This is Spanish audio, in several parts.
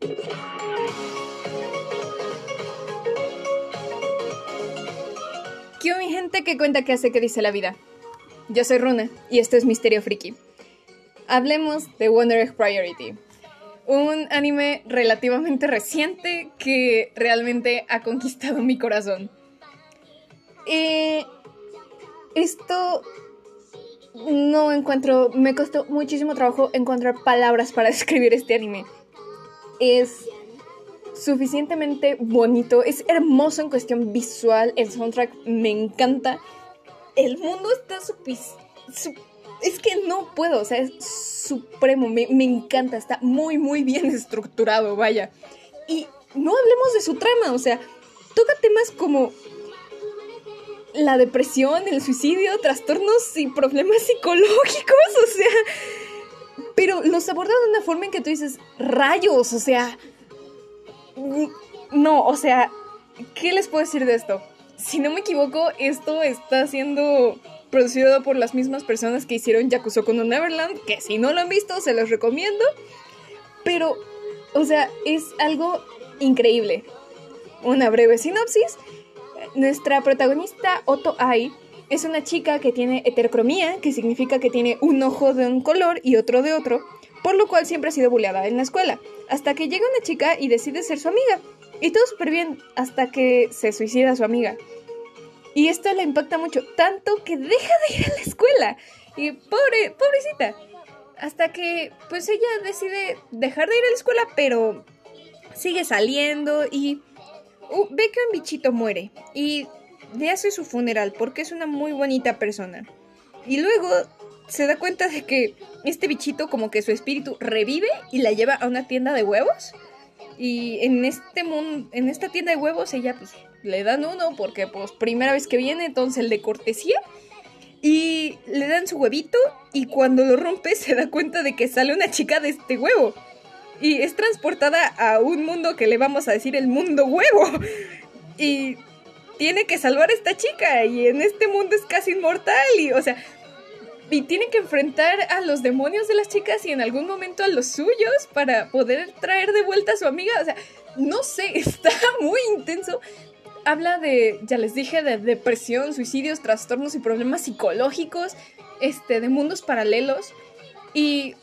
¿Qué mi gente que cuenta qué hace que dice la vida? Yo soy Runa y esto es Misterio Friki. Hablemos de Wonder Egg Priority, un anime relativamente reciente que realmente ha conquistado mi corazón. Eh, esto no encuentro, me costó muchísimo trabajo encontrar palabras para describir este anime. Es suficientemente bonito, es hermoso en cuestión visual, el soundtrack me encanta. El mundo está su, es que no puedo, o sea, es supremo, me, me, encanta, está muy, muy bien estructurado, vaya. Y no hablemos de su trama, o sea, toca temas como la depresión, el suicidio, trastornos y problemas psicológicos, o sea, pero los aborda de una forma en que tú dices, rayos, o sea, no, o sea, ¿qué les puedo decir de esto? Si no me equivoco, esto está siendo producido por las mismas personas que hicieron Yakuza no Neverland, que si no lo han visto, se los recomiendo. Pero, o sea, es algo increíble. Una breve sinopsis. Nuestra protagonista, Otto Ai, es una chica que tiene heterocromía, que significa que tiene un ojo de un color y otro de otro, por lo cual siempre ha sido buleada en la escuela, hasta que llega una chica y decide ser su amiga. Y todo súper bien, hasta que se suicida su amiga. Y esto la impacta mucho, tanto que deja de ir a la escuela. Y pobre, pobrecita. Hasta que, pues ella decide dejar de ir a la escuela, pero sigue saliendo y uh, ve que un bichito muere. Y le hace su funeral porque es una muy bonita persona. Y luego se da cuenta de que este bichito como que su espíritu revive y la lleva a una tienda de huevos. Y en este mundo, en esta tienda de huevos ella pues le dan uno porque pues primera vez que viene, entonces el de cortesía. Y le dan su huevito y cuando lo rompe se da cuenta de que sale una chica de este huevo. Y es transportada a un mundo que le vamos a decir el mundo huevo. Y tiene que salvar a esta chica y en este mundo es casi inmortal y o sea, y tiene que enfrentar a los demonios de las chicas y en algún momento a los suyos para poder traer de vuelta a su amiga. O sea, no sé, está muy intenso. Habla de, ya les dije, de depresión, suicidios, trastornos y problemas psicológicos, este, de mundos paralelos. Y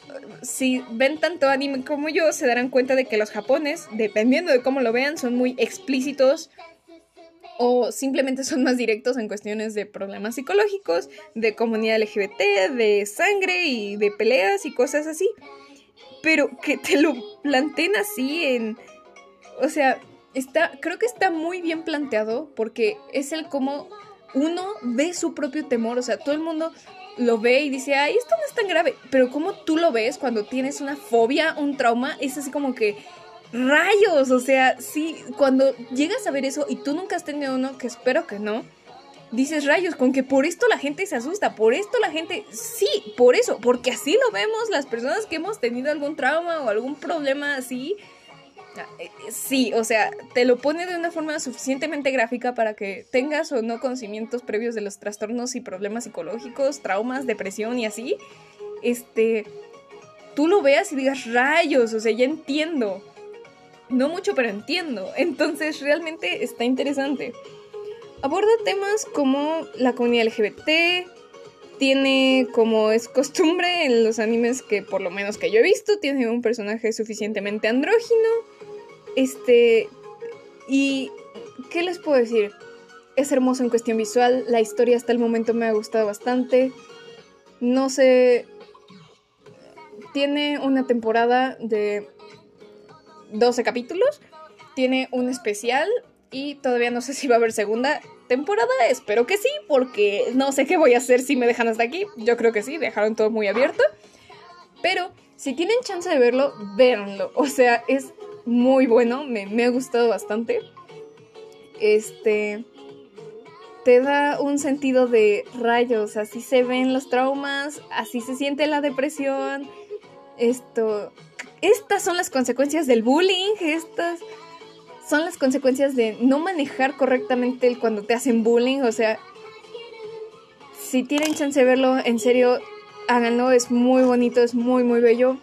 si ven tanto anime como yo, se darán cuenta de que los japones, dependiendo de cómo lo vean, son muy explícitos o simplemente son más directos en cuestiones de problemas psicológicos, de comunidad LGBT, de sangre y de peleas y cosas así. Pero que te lo planteen así en... O sea, está, creo que está muy bien planteado porque es el cómo uno ve su propio temor, o sea, todo el mundo lo ve y dice, ay, esto no es tan grave, pero como tú lo ves cuando tienes una fobia, un trauma, es así como que rayos, o sea, sí, cuando llegas a ver eso y tú nunca has tenido uno, que espero que no, dices rayos, con que por esto la gente se asusta, por esto la gente, sí, por eso, porque así lo vemos las personas que hemos tenido algún trauma o algún problema así. Ah, eh, eh, sí, o sea, te lo pone de una forma suficientemente gráfica para que tengas o no conocimientos previos de los trastornos y problemas psicológicos, traumas, depresión y así. Este, tú lo veas y digas rayos, o sea, ya entiendo no mucho, pero entiendo. Entonces realmente está interesante. Aborda temas como la comunidad LGBT, tiene como es costumbre en los animes que por lo menos que yo he visto, tiene un personaje suficientemente andrógino. Este y ¿qué les puedo decir? Es hermoso en cuestión visual, la historia hasta el momento me ha gustado bastante. No sé tiene una temporada de 12 capítulos. Tiene un especial y todavía no sé si va a haber segunda temporada. Espero que sí, porque no sé qué voy a hacer si me dejan hasta aquí. Yo creo que sí, dejaron todo muy abierto. Pero si tienen chance de verlo, véanlo. O sea, es muy bueno, me, me ha gustado bastante. Este te da un sentido de rayos, así se ven los traumas, así se siente la depresión. Esto, estas son las consecuencias del bullying, estas son las consecuencias de no manejar correctamente cuando te hacen bullying, o sea, si tienen chance de verlo, en serio, háganlo, es muy bonito, es muy, muy bello.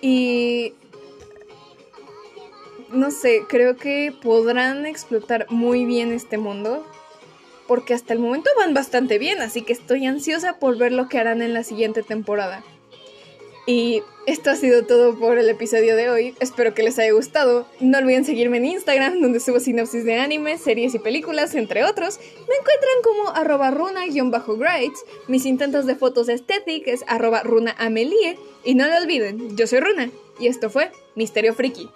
Y no sé, creo que podrán explotar muy bien este mundo. Porque hasta el momento van bastante bien, así que estoy ansiosa por ver lo que harán en la siguiente temporada. Y esto ha sido todo por el episodio de hoy. Espero que les haya gustado. No olviden seguirme en Instagram, donde subo sinopsis de anime, series y películas, entre otros. Me encuentran como arroba runa-grades. Mis intentos de fotos estéticas es arroba runaamelie. Y no lo olviden, yo soy Runa. Y esto fue Misterio Friki.